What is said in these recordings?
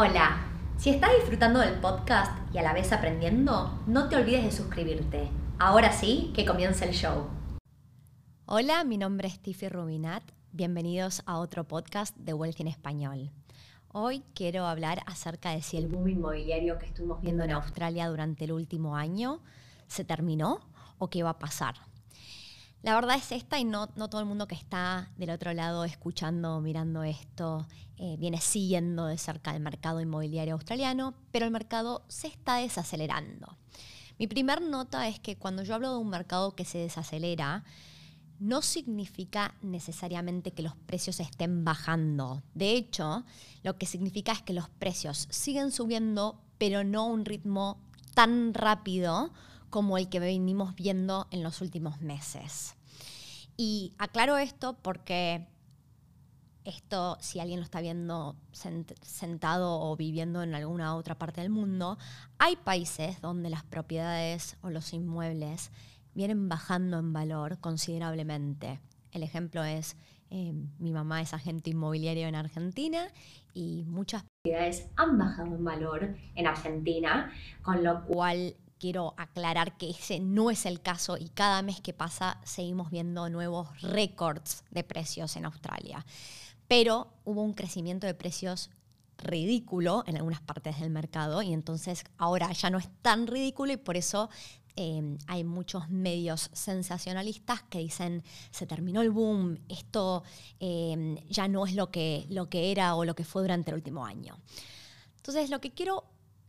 Hola, si estás disfrutando del podcast y a la vez aprendiendo, no te olvides de suscribirte. Ahora sí, que comience el show. Hola, mi nombre es Tiffy Rubinat. Bienvenidos a otro podcast de Wealth en Español. Hoy quiero hablar acerca de si el boom inmobiliario que estuvimos viendo en Australia durante el último año se terminó o qué va a pasar. La verdad es esta y no, no todo el mundo que está del otro lado escuchando, mirando esto, eh, viene siguiendo de cerca el mercado inmobiliario australiano, pero el mercado se está desacelerando. Mi primer nota es que cuando yo hablo de un mercado que se desacelera, no significa necesariamente que los precios estén bajando. De hecho, lo que significa es que los precios siguen subiendo, pero no a un ritmo tan rápido como el que venimos viendo en los últimos meses. Y aclaro esto porque esto, si alguien lo está viendo sentado o viviendo en alguna otra parte del mundo, hay países donde las propiedades o los inmuebles vienen bajando en valor considerablemente. El ejemplo es, eh, mi mamá es agente inmobiliario en Argentina y muchas propiedades han bajado en valor en Argentina, con lo cual quiero aclarar que ese no es el caso y cada mes que pasa seguimos viendo nuevos récords de precios en Australia. Pero hubo un crecimiento de precios ridículo en algunas partes del mercado y entonces ahora ya no es tan ridículo y por eso eh, hay muchos medios sensacionalistas que dicen se terminó el boom, esto eh, ya no es lo que, lo que era o lo que fue durante el último año. Entonces lo que quiero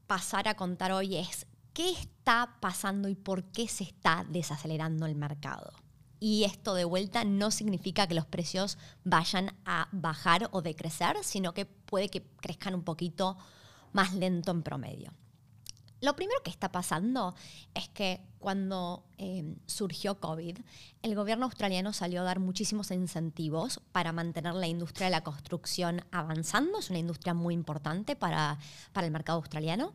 pasar a contar hoy es qué está pasando y por qué se está desacelerando el mercado. Y esto de vuelta no significa que los precios vayan a bajar o decrecer, sino que puede que crezcan un poquito más lento en promedio. Lo primero que está pasando es que cuando em, surgió COVID, el gobierno australiano salió a dar muchísimos incentivos para mantener la industria de la construcción avanzando. Es una industria muy importante para, para el mercado australiano.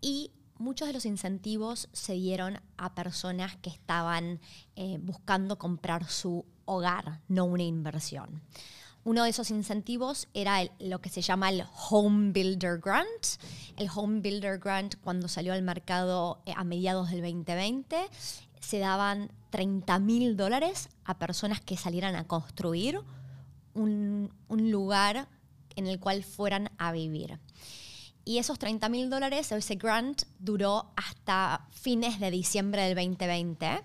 Y muchos de los incentivos se dieron a personas que estaban eh, buscando comprar su hogar, no una inversión. Uno de esos incentivos era lo que se llama el Home Builder Grant. El Home Builder Grant, cuando salió al mercado eh, a mediados del 2020, se daban 30 mil dólares a personas que salieran a construir un, un lugar en el cual fueran a vivir. Y esos 30 mil dólares, ese grant, duró hasta fines de diciembre del 2020.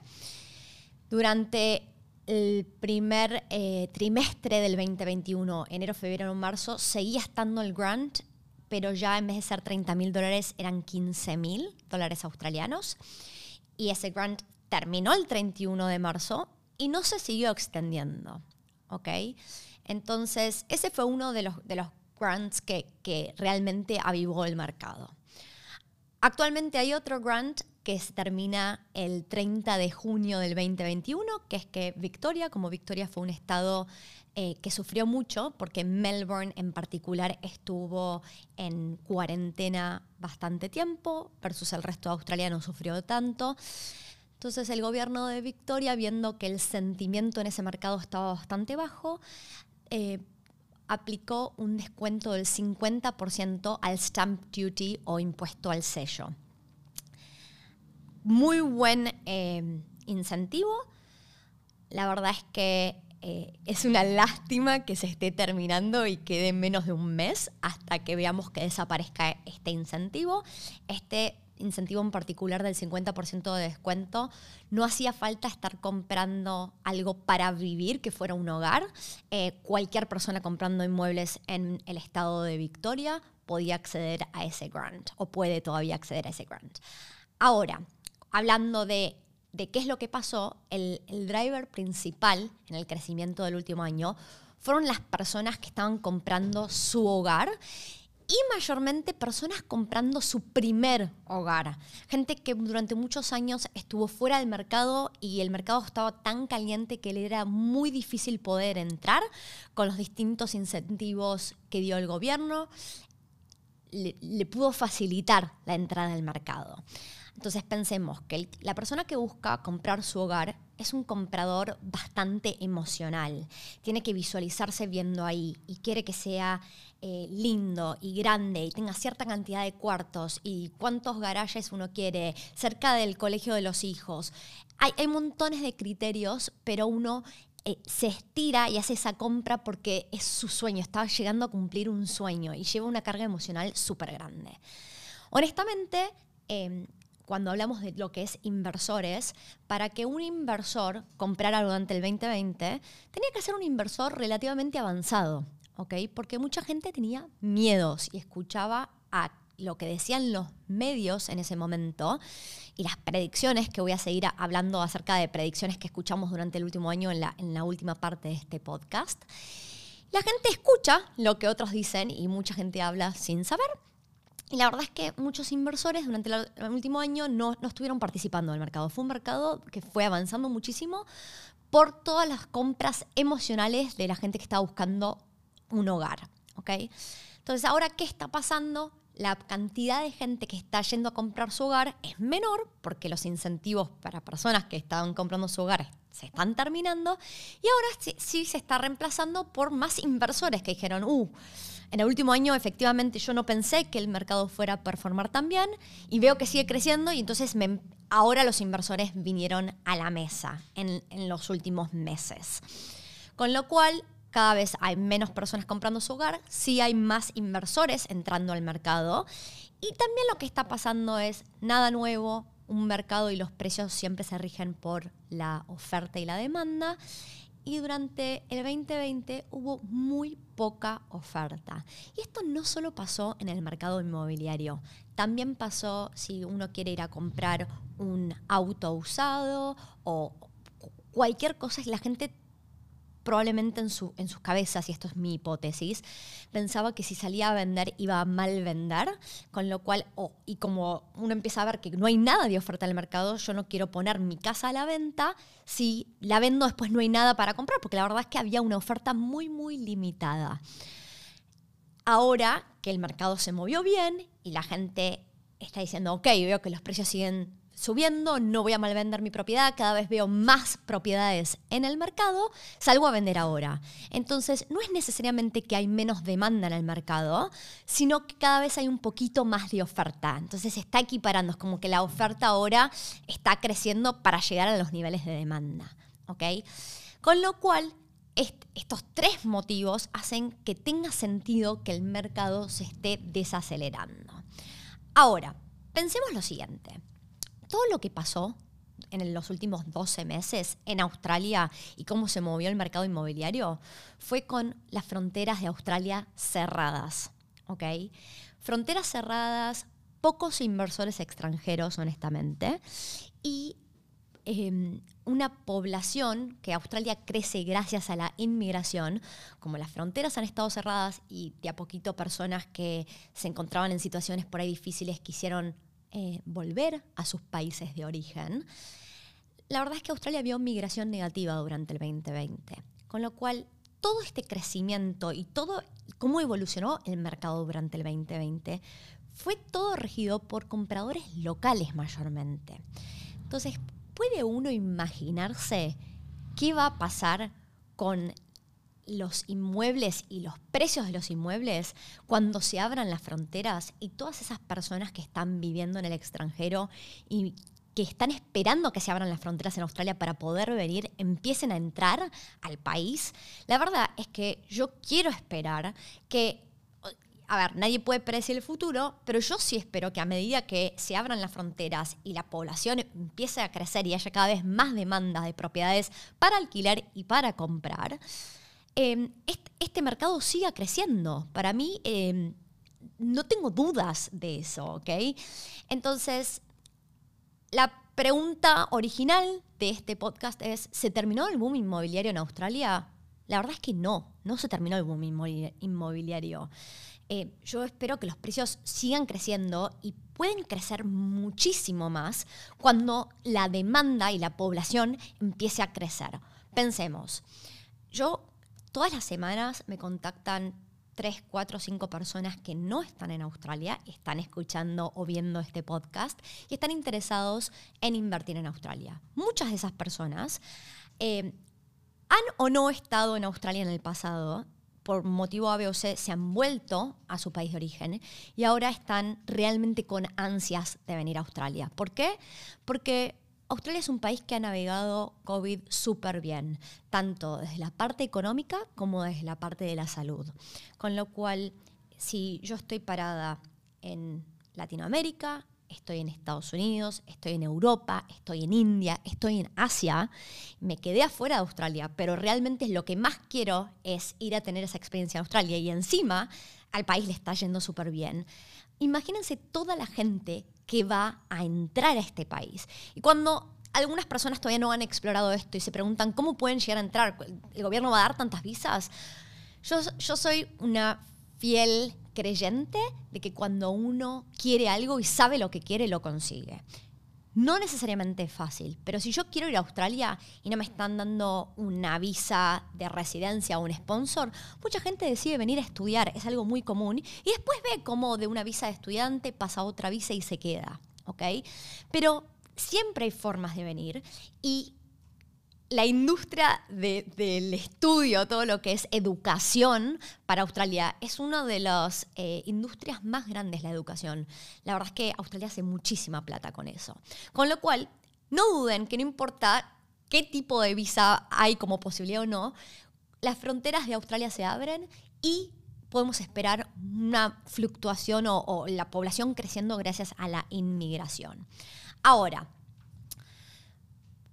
Durante el primer eh, trimestre del 2021, enero, febrero, marzo, seguía estando el grant, pero ya en vez de ser 30 mil dólares eran 15 mil dólares australianos. Y ese grant terminó el 31 de marzo y no se siguió extendiendo. ¿ok? Entonces, ese fue uno de los, de los grants que, realmente avivó el mercado. Actualmente hay otro grant que se termina el 30 de junio del 2021, que es que Victoria, como Victoria fue un estado eh, que sufrió mucho, porque Melbourne en particular estuvo en cuarentena bastante tiempo, versus el resto de Australia no sufrió tanto. Entonces el gobierno de Victoria, viendo que el sentimiento en ese mercado estaba bastante bajo, eh, aplicó un descuento del 50% al stamp duty o impuesto al sello. Muy buen eh, incentivo. La verdad es que eh, es una lástima que se esté terminando y quede menos de un mes hasta que veamos que desaparezca este incentivo. Este incentivo en particular del 50% de descuento, no hacía falta estar comprando algo para vivir que fuera un hogar. Eh, cualquier persona comprando inmuebles en el estado de Victoria podía acceder a ese grant o puede todavía acceder a ese grant. Ahora, hablando de, qué es lo que pasó, el, el driver principal en el crecimiento del último año fueron las personas que estaban comprando su hogar y mayormente personas comprando su primer hogar. Gente que durante muchos años estuvo fuera del mercado y el mercado estaba tan caliente que le era muy difícil poder entrar con los distintos incentivos que dio el gobierno. Le, pudo facilitar la entrada al mercado. Entonces pensemos que la persona que busca comprar su hogar es un comprador bastante emocional. Tiene que visualizarse viendo ahí y quiere que sea eh, lindo y grande y tenga cierta cantidad de cuartos y cuántos garajes uno quiere, cerca del colegio de los hijos. Hay, hay montones de criterios, pero uno eh, se estira y hace esa compra porque es su sueño, está llegando a cumplir un sueño y lleva una carga emocional súper grande. Honestamente, em, cuando hablamos de lo que es inversores, para que un inversor comprara durante el 2020, tenía que ser un inversor relativamente avanzado, ¿ok? Porque mucha gente tenía miedos y escuchaba a lo que decían los medios en ese momento y las predicciones, que voy a seguir hablando acerca de predicciones que escuchamos durante el último año en la, en la última parte de este podcast. La gente escucha lo que otros dicen y mucha gente habla sin saber. Y la verdad es que muchos inversores durante el último año no, no estuvieron participando en el mercado. Fue un mercado que fue avanzando muchísimo por todas las compras emocionales de la gente que estaba buscando un hogar. ¿okay? Entonces, ahora, ¿qué está pasando? la cantidad de gente que está yendo a comprar su hogar es menor porque los incentivos para personas que estaban comprando su hogar se están terminando y ahora sí, se está reemplazando por más inversores que dijeron, uh, en el último año efectivamente yo no pensé que el mercado fuera a performar tan bien y veo que sigue creciendo y entonces ahora los inversores vinieron a la mesa en, en los últimos meses. Con lo cual cada vez hay menos personas comprando su hogar, sí hay más inversores entrando al mercado y también lo que está pasando es nada nuevo, un mercado y los precios siempre se rigen por la oferta y la demanda. Y durante el 2020 hubo muy poca oferta. Y esto no solo pasó en el mercado inmobiliario, también pasó si uno quiere ir a comprar un auto usado o cualquier cosa, la gente probablemente en, en sus cabezas, y esto es mi hipótesis, pensaba que si salía a vender iba a mal vender, con lo cual, y como uno empieza a ver que no hay nada de oferta en el mercado, yo no quiero poner mi casa a la venta, si la vendo después no hay nada para comprar, porque la verdad es que había una oferta muy, muy limitada. Ahora que el mercado se movió bien y la gente está diciendo, ok, veo que los precios siguen subiendo, no voy a malvender mi propiedad, cada vez veo más propiedades en el mercado, salgo a vender ahora. Entonces, no es necesariamente que hay menos demanda en el mercado, sino que cada vez hay un poquito más de oferta. Entonces, se está equiparando, es como que la oferta ahora está creciendo para llegar a los niveles de demanda. ¿ok? Con lo cual, estos tres motivos hacen que tenga sentido que el mercado se esté desacelerando. Ahora, pensemos lo siguiente todo lo que pasó en los últimos 12 meses en Australia y cómo se movió el mercado inmobiliario fue con las fronteras de Australia cerradas. ¿ok? Fronteras cerradas, pocos inversores extranjeros, honestamente, y em, una población que Australia crece gracias a la inmigración, como las fronteras han estado cerradas y de a poquito personas que se encontraban en situaciones por ahí difíciles quisieron eh, volver a sus países de origen, la verdad es que Australia vio migración negativa durante el 2020, con lo cual todo este crecimiento y todo cómo evolucionó el mercado durante el 2020 fue todo regido por compradores locales mayormente. Entonces, ¿puede uno imaginarse qué va a pasar con los inmuebles y los precios de los inmuebles cuando se abran las fronteras y todas esas personas que están viviendo en el extranjero y que están esperando que se abran las fronteras en Australia para poder venir, empiecen a entrar al país. La verdad es que yo quiero esperar que, a ver, nadie puede predecir el futuro, pero yo sí espero que a medida que se abran las fronteras y la población empiece a crecer y haya cada vez más demanda de propiedades para alquilar y para comprar, Em, este, mercado siga creciendo. Para mí, em, no tengo dudas de eso, ¿ok? Entonces, la pregunta original de este podcast es, ¿se terminó el boom inmobiliario en Australia? La verdad es que no, no se terminó el boom inmobiliario. Eh, yo espero que los precios sigan creciendo y pueden crecer muchísimo más cuando la demanda y la población empiece a crecer. Pensemos, yo Todas las semanas me contactan 3, 4, 5 personas que no están en Australia, están escuchando o viendo este podcast y están interesados en invertir en Australia. Muchas de esas personas eh, han o no estado en Australia en el pasado, por motivo A, se han vuelto a su país de origen y ahora están realmente con ansias de venir a Australia. ¿Por qué? Porque Australia es un país que ha navegado COVID súper bien, tanto desde la parte económica como desde la parte de la salud. Con lo cual, si yo estoy parada en Latinoamérica, estoy en Estados Unidos, estoy en Europa, estoy en India, estoy en Asia, me quedé afuera de Australia, pero realmente lo que más quiero es ir a tener esa experiencia en Australia y encima al país le está yendo súper bien. Imagínense toda la gente que va a entrar a este país. Y cuando algunas personas todavía no han explorado esto y se preguntan cómo pueden llegar a entrar, ¿el gobierno va a dar tantas visas? Yo, yo soy una fiel creyente de que cuando uno quiere algo y sabe lo que quiere, lo consigue. No necesariamente es fácil, pero si yo quiero ir a Australia y no me están dando una visa de residencia o un sponsor, mucha gente decide venir a estudiar, es algo muy común, y después ve cómo de una visa de estudiante pasa a otra visa y se queda, ¿ok? Pero siempre hay formas de venir y la industria del estudio, todo lo que es educación para Australia, es una de las eh, industrias más grandes, la educación. La verdad es que Australia hace muchísima plata con eso. Con lo cual, no duden que no importa qué tipo de visa hay como posibilidad o no, las fronteras de Australia se abren y podemos esperar una fluctuación o la población creciendo gracias a la inmigración. Ahora,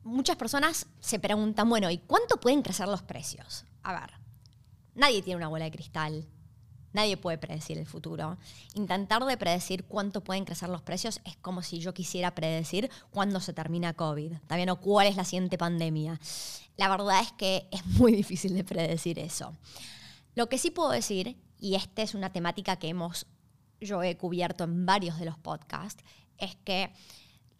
muchas personas se preguntan, bueno, ¿y cuánto pueden crecer los precios? A ver, nadie tiene una bola de cristal, nadie puede predecir el futuro. Intentar de predecir cuánto pueden crecer los precios es como si yo quisiera predecir cuándo se termina COVID, también o cuál es la siguiente pandemia. La verdad es que es muy difícil de predecir eso. Lo que sí puedo decir, y esta es una temática que hemos yo he cubierto en varios de los podcasts, es que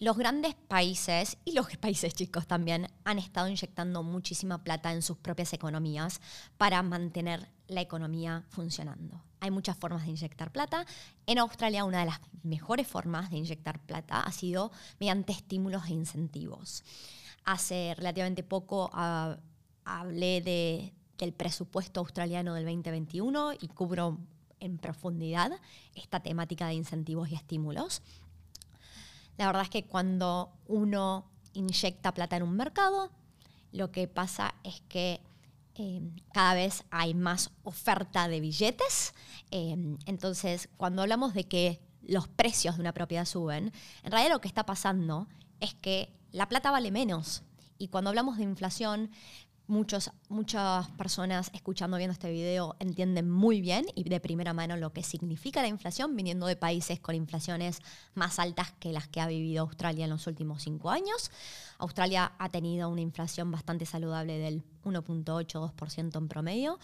los grandes países y los países chicos también han estado inyectando muchísima plata en sus propias economías para mantener la economía funcionando. Hay muchas formas de inyectar plata. En Australia una de las mejores formas de inyectar plata ha sido mediante estímulos e incentivos. Hace relativamente poco ah, hablé del presupuesto australiano del 2021 y cubro en profundidad esta temática de incentivos y estímulos. La verdad es que cuando uno inyecta plata en un mercado, lo que pasa es que em, cada vez hay más oferta de billetes. Em, entonces, cuando hablamos de que los precios de una propiedad suben, en realidad lo que está pasando es que la plata vale menos. Y cuando hablamos de inflación, muchos, muchas personas escuchando, viendo este video, entienden muy bien y de primera mano lo que significa la inflación, viniendo de países con inflaciones más altas que las que ha vivido Australia en los últimos cinco años. Australia ha tenido una inflación bastante saludable del 1.8-2% en promedio.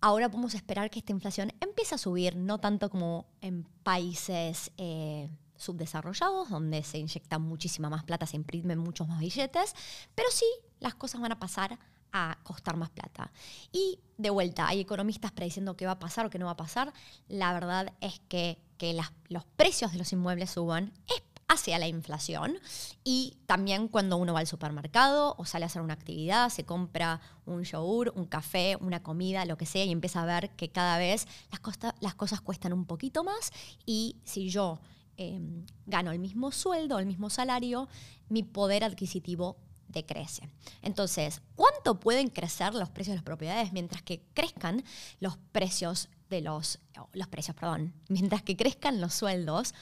Ahora podemos esperar que esta inflación empiece a subir, no tanto como en países eh, subdesarrollados, donde se inyecta muchísima más plata, se imprimen muchos más billetes, pero sí las cosas van a pasar a costar más plata. Y de vuelta, hay economistas prediciendo qué va a pasar o qué no va a pasar. La verdad es que, que los precios de los inmuebles suban es hacia la inflación y también cuando uno va al supermercado o sale a hacer una actividad, se compra un yogur, un café, una comida, lo que sea y empieza a ver que cada vez las, las cosas cuestan un poquito más y si yo em, gano el mismo sueldo, el mismo salario, mi poder adquisitivo decrece. Entonces, ¿cuánto pueden crecer los precios de las propiedades mientras que crezcan los precios de los, los precios, perdón, mientras que crezcan los sueldos?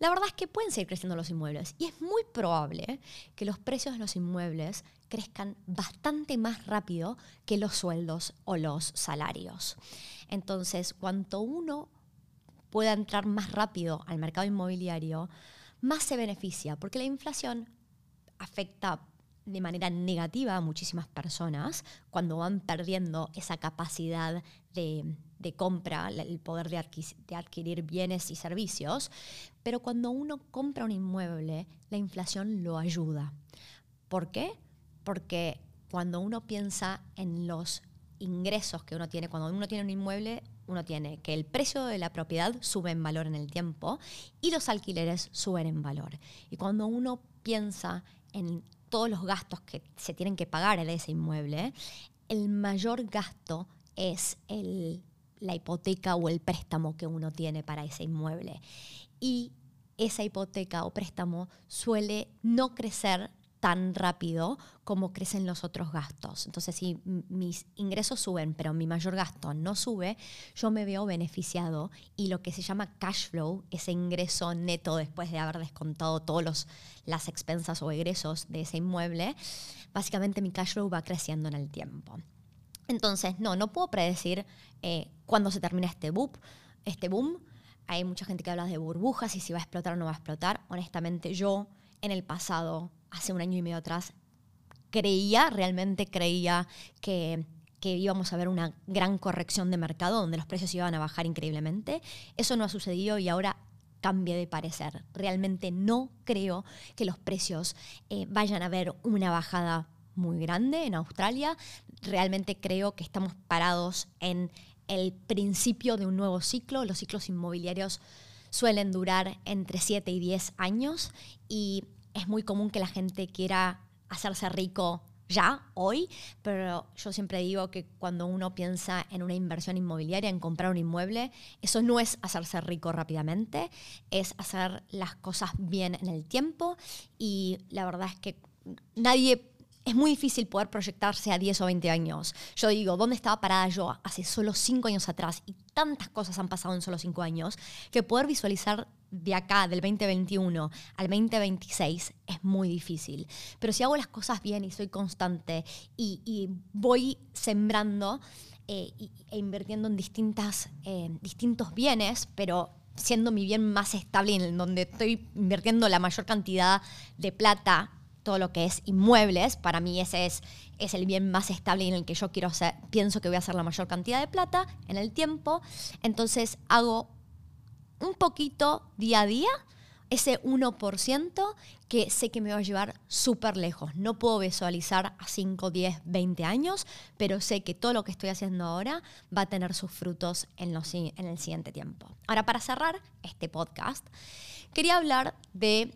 La verdad es que pueden seguir creciendo los inmuebles y es muy probable que los precios de los inmuebles crezcan bastante más rápido que los sueldos o los salarios. Entonces, cuanto uno pueda entrar más rápido al mercado inmobiliario, más se beneficia, porque la inflación afecta de manera negativa a muchísimas personas cuando van perdiendo esa capacidad de, compra, el poder de, de, adquirir bienes y servicios, pero cuando uno compra un inmueble, la inflación lo ayuda. ¿Por qué? Porque cuando uno piensa en los ingresos que uno tiene, cuando uno tiene un inmueble, uno tiene que el precio de la propiedad sube en valor en el tiempo y los alquileres suben en valor. Y cuando uno piensa en todos los gastos que se tienen que pagar en ese inmueble, el mayor gasto es la hipoteca o el préstamo que uno tiene para ese inmueble. Y esa hipoteca o préstamo suele no crecer tan rápido como crecen los otros gastos. Entonces, si mis ingresos suben, pero mi mayor gasto no sube, yo me veo beneficiado y lo que se llama cash flow, ese ingreso neto después de haber descontado todas las expensas o egresos de ese inmueble, básicamente mi cash flow va creciendo en el tiempo. Entonces, no, no puedo predecir eh, cuándo se termina este boom, este boom. Hay mucha gente que habla de burbujas y si va a explotar o no va a explotar. Honestamente, yo en el pasado hace un año y medio atrás, creía, realmente creía que, íbamos a ver una gran corrección de mercado donde los precios iban a bajar increíblemente. Eso no ha sucedido y ahora cambie de parecer. Realmente no creo que los precios eh, vayan a ver una bajada muy grande en Australia. Realmente creo que estamos parados en el principio de un nuevo ciclo. Los ciclos inmobiliarios suelen durar entre 7 y 10 años y es muy común que la gente quiera hacerse rico ya, hoy, pero yo siempre digo que cuando uno piensa en una inversión inmobiliaria, en comprar un inmueble, eso no es hacerse rico rápidamente, es hacer las cosas bien en el tiempo y la verdad es que nadie es muy difícil poder proyectarse a 10 o 20 años. Yo digo, ¿dónde estaba parada yo hace solo 5 años atrás? Y tantas cosas han pasado en solo 5 años que poder visualizar de acá, del 2021 al 2026, es muy difícil. Pero si hago las cosas bien y soy constante y, voy sembrando eh, e invirtiendo en distintas, eh, distintos bienes, pero siendo mi bien más estable en donde estoy invirtiendo la mayor cantidad de plata todo lo que es inmuebles, para mí ese es, es el bien más estable en el que yo quiero hacer, pienso que voy a hacer la mayor cantidad de plata en el tiempo. Entonces hago un poquito día a día, ese 1% que sé que me va a llevar súper lejos. No puedo visualizar a 5, 10, 20 años, pero sé que todo lo que estoy haciendo ahora va a tener sus frutos en, los, en el siguiente tiempo. Ahora, para cerrar este podcast, quería hablar de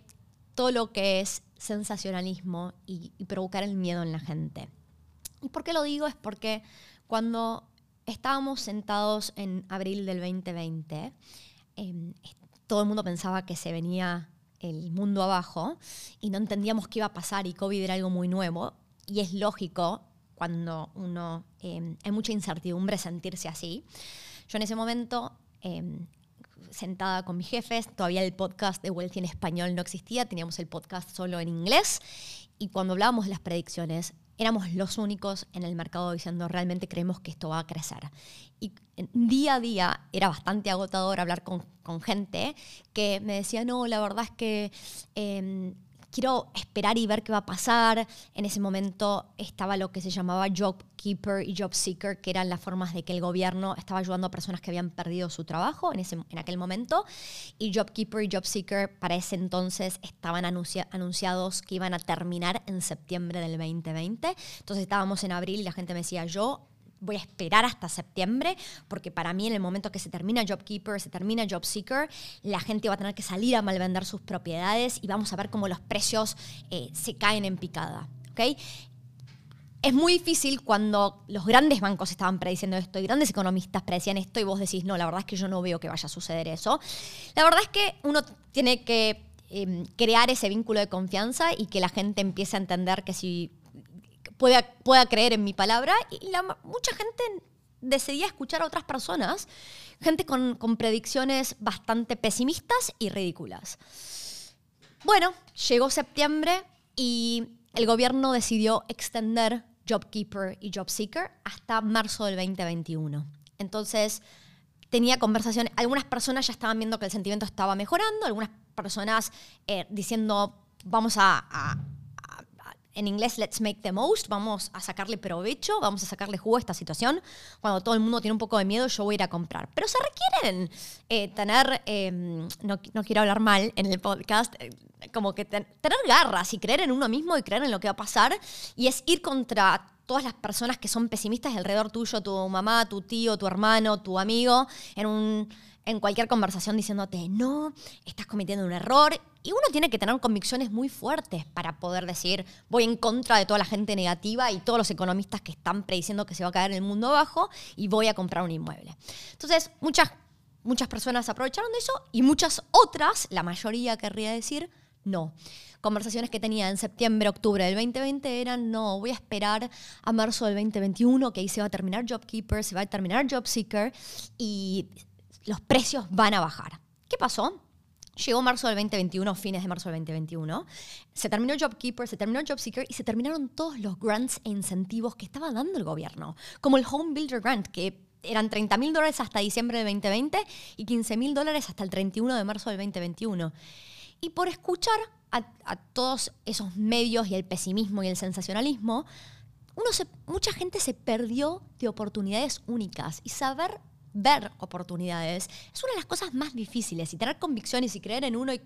todo lo que es sensacionalismo y, provocar el miedo en la gente. ¿Y por qué lo digo? Es porque cuando estábamos sentados en abril del 2020, em, todo el mundo pensaba que se venía el mundo abajo y no entendíamos qué iba a pasar y COVID era algo muy nuevo. Y es lógico cuando uno em, hay mucha incertidumbre sentirse así. Yo en ese momento em, sentada con mis jefes, todavía el podcast de Wealthy en español no existía, teníamos el podcast solo en inglés y cuando hablábamos de las predicciones éramos los únicos en el mercado diciendo realmente creemos que esto va a crecer. Y día a día era bastante agotador hablar con, gente que me decía, no, la verdad es que... Em, quiero esperar y ver qué va a pasar. En ese momento estaba lo que se llamaba Job Keeper y Job Seeker, que eran las formas de que el gobierno estaba ayudando a personas que habían perdido su trabajo en, ese, en aquel momento. Y Job Keeper y Job Seeker para ese entonces estaban anunciados que iban a terminar en septiembre del 2020. Entonces estábamos en abril y la gente me decía, yo voy a esperar hasta septiembre, porque para mí en el momento que se termina JobKeeper, se termina JobSeeker, la gente va a tener que salir a malvender sus propiedades y vamos a ver cómo los precios eh, se caen en picada. ¿okay? Es muy difícil cuando los grandes bancos estaban prediciendo esto y grandes economistas predecían esto y vos decís, no, la verdad es que yo no veo que vaya a suceder eso. La verdad es que uno tiene que em, crear ese vínculo de confianza y que la gente empiece a entender que si pueda, creer en mi palabra. Y la, mucha gente decidía escuchar a otras personas, gente con, con predicciones bastante pesimistas y ridículas. Bueno, llegó septiembre y el gobierno decidió extender JobKeeper y JobSeeker hasta marzo del 2021. Entonces, tenía conversaciones, algunas personas ya estaban viendo que el sentimiento estaba mejorando, algunas personas eh, diciendo, vamos a en inglés, let's make the most, vamos a sacarle provecho, vamos a sacarle jugo a esta situación. Cuando todo el mundo tiene un poco de miedo, yo voy a ir a comprar. Pero se requieren eh, tener, em, no, quiero hablar mal en el podcast, eh, como que tener garras y creer en uno mismo y creer en lo que va a pasar. Y es ir contra todas las personas que son pesimistas alrededor tuyo, tu mamá, tu tío, tu hermano, tu amigo, en, en cualquier conversación diciéndote, no, estás cometiendo un error. Y uno tiene que tener convicciones muy fuertes para poder decir, voy en contra de toda la gente negativa y todos los economistas que están prediciendo que se va a caer el mundo abajo y voy a comprar un inmueble. Entonces, muchas, muchas personas aprovecharon de eso y muchas otras, la mayoría querría decir, no conversaciones que tenía en septiembre, octubre del 2020 eran, no, voy a esperar a marzo del 2021, que ahí se va a terminar JobKeeper, se va a terminar JobSeeker y los precios van a bajar. ¿Qué pasó? Llegó marzo del 2021, fines de marzo del 2021. Se terminó JobKeeper, se terminó JobSeeker y se terminaron todos los grants e incentivos que estaba dando el gobierno, como el Home Builder Grant, que eran 30 mil dólares hasta diciembre del 2020 y 15 mil dólares hasta el 31 de marzo del 2021. Y por escuchar a, todos esos medios y el pesimismo y el sensacionalismo, mucha gente se perdió de oportunidades únicas y saber ver oportunidades es una de las cosas más difíciles y tener convicciones y creer en uno y,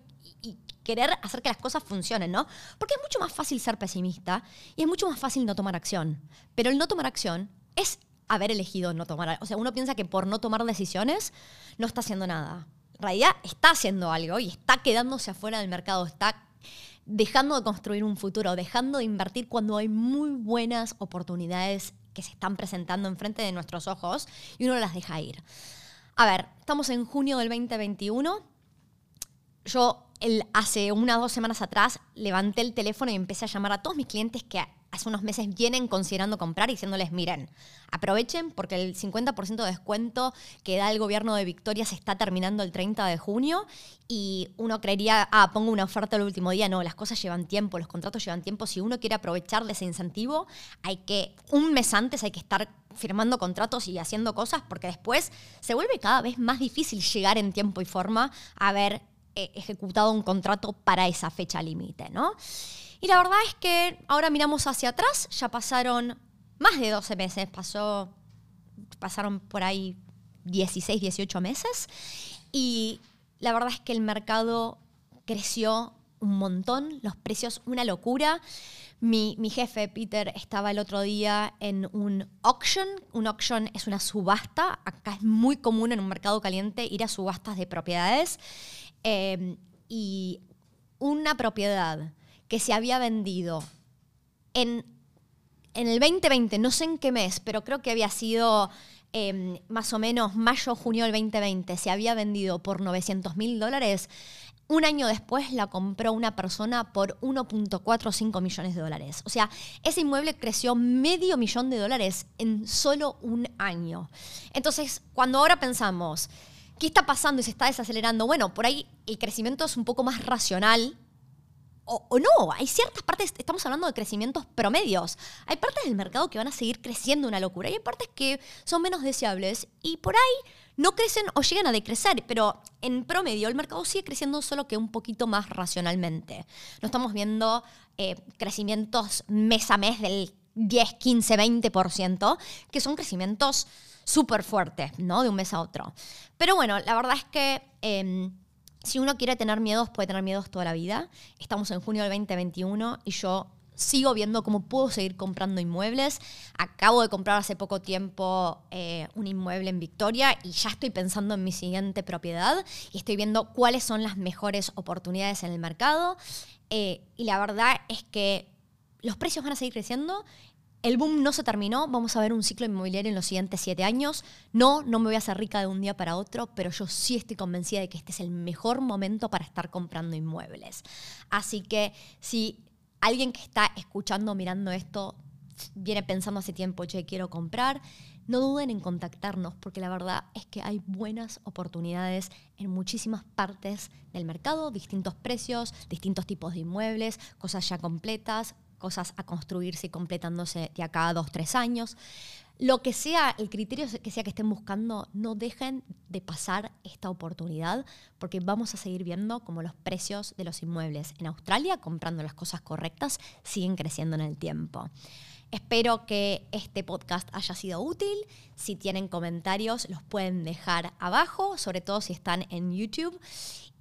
querer hacer que las cosas funcionen, ¿no? Porque es mucho más fácil ser pesimista y es mucho más fácil no tomar acción. Pero el no tomar acción es haber elegido no tomar. O sea, uno piensa que por no tomar decisiones no está haciendo nada. En realidad está haciendo algo y está quedándose afuera del mercado, está dejando de construir un futuro, dejando de invertir cuando hay muy buenas oportunidades que se están presentando enfrente de nuestros ojos y uno las deja ir. A ver, estamos en junio del 2021. Yo hace una o dos semanas atrás levanté el teléfono y empecé a llamar a todos mis clientes que hace unos meses vienen considerando comprar diciéndoles, miren, aprovechen porque el 50% de descuento que da el gobierno de Victoria se está terminando el 30 de junio y uno creería, ah, pongo una oferta el último día. No, las cosas llevan tiempo, los contratos llevan tiempo. Si uno quiere aprovechar de ese incentivo, hay que, un mes antes hay que estar firmando contratos y haciendo cosas porque después se vuelve cada vez más difícil llegar en tiempo y forma a haber eh, ejecutado un contrato para esa fecha límite, ¿no? Y la verdad es que ahora miramos hacia atrás, ya pasaron más de 12 meses, pasó, pasaron por ahí 16, 18 meses. Y la verdad es que el mercado creció un montón, los precios una locura. Mi, mi, jefe, Peter, estaba el otro día en un auction. Un auction es una subasta. Acá es muy común en un mercado caliente ir a subastas de propiedades. Eh, y una propiedad que se había vendido en, en el 2020, no sé en qué mes, pero creo que había sido em, más o menos mayo, junio del 2020, se había vendido por 900 mil dólares. Un año después la compró una persona por 1.45 millones de dólares. O sea, ese inmueble creció medio millón de dólares en solo un año. Entonces, cuando ahora pensamos, ¿qué está pasando y se está desacelerando? Bueno, por ahí el crecimiento es un poco más racional o, no, hay ciertas partes, estamos hablando de crecimientos promedios. Hay partes del mercado que van a seguir creciendo una locura y hay partes que son menos deseables y por ahí no crecen o llegan a decrecer, pero en promedio el mercado sigue creciendo solo que un poquito más racionalmente. No estamos viendo eh, crecimientos mes a mes del 10, 15, 20%, que son crecimientos súper fuertes, ¿no? De un mes a otro. Pero bueno, la verdad es que... Em, si uno quiere tener miedos, puede tener miedos toda la vida. Estamos en junio del 2021 y yo sigo viendo cómo puedo seguir comprando inmuebles. Acabo de comprar hace poco tiempo eh, un inmueble en Victoria y ya estoy pensando en mi siguiente propiedad y estoy viendo cuáles son las mejores oportunidades en el mercado. Eh, y la verdad es que los precios van a seguir creciendo el boom no se terminó, vamos a ver un ciclo inmobiliario en los siguientes siete años. No, no me voy a hacer rica de un día para otro, pero yo sí estoy convencida de que este es el mejor momento para estar comprando inmuebles. Así que si alguien que está escuchando, mirando esto, viene pensando hace tiempo, che, quiero comprar, no duden en contactarnos porque la verdad es que hay buenas oportunidades en muchísimas partes del mercado, distintos precios, distintos tipos de inmuebles, cosas ya completas, cosas a construirse y completándose de acá a dos, tres años. Lo que sea, el criterio que sea que estén buscando, no dejen de pasar esta oportunidad porque vamos a seguir viendo como los precios de los inmuebles en Australia, comprando las cosas correctas, siguen creciendo en el tiempo. Espero que este podcast haya sido útil. Si tienen comentarios, los pueden dejar abajo, sobre todo si están en YouTube.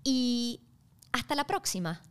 Y hasta la próxima.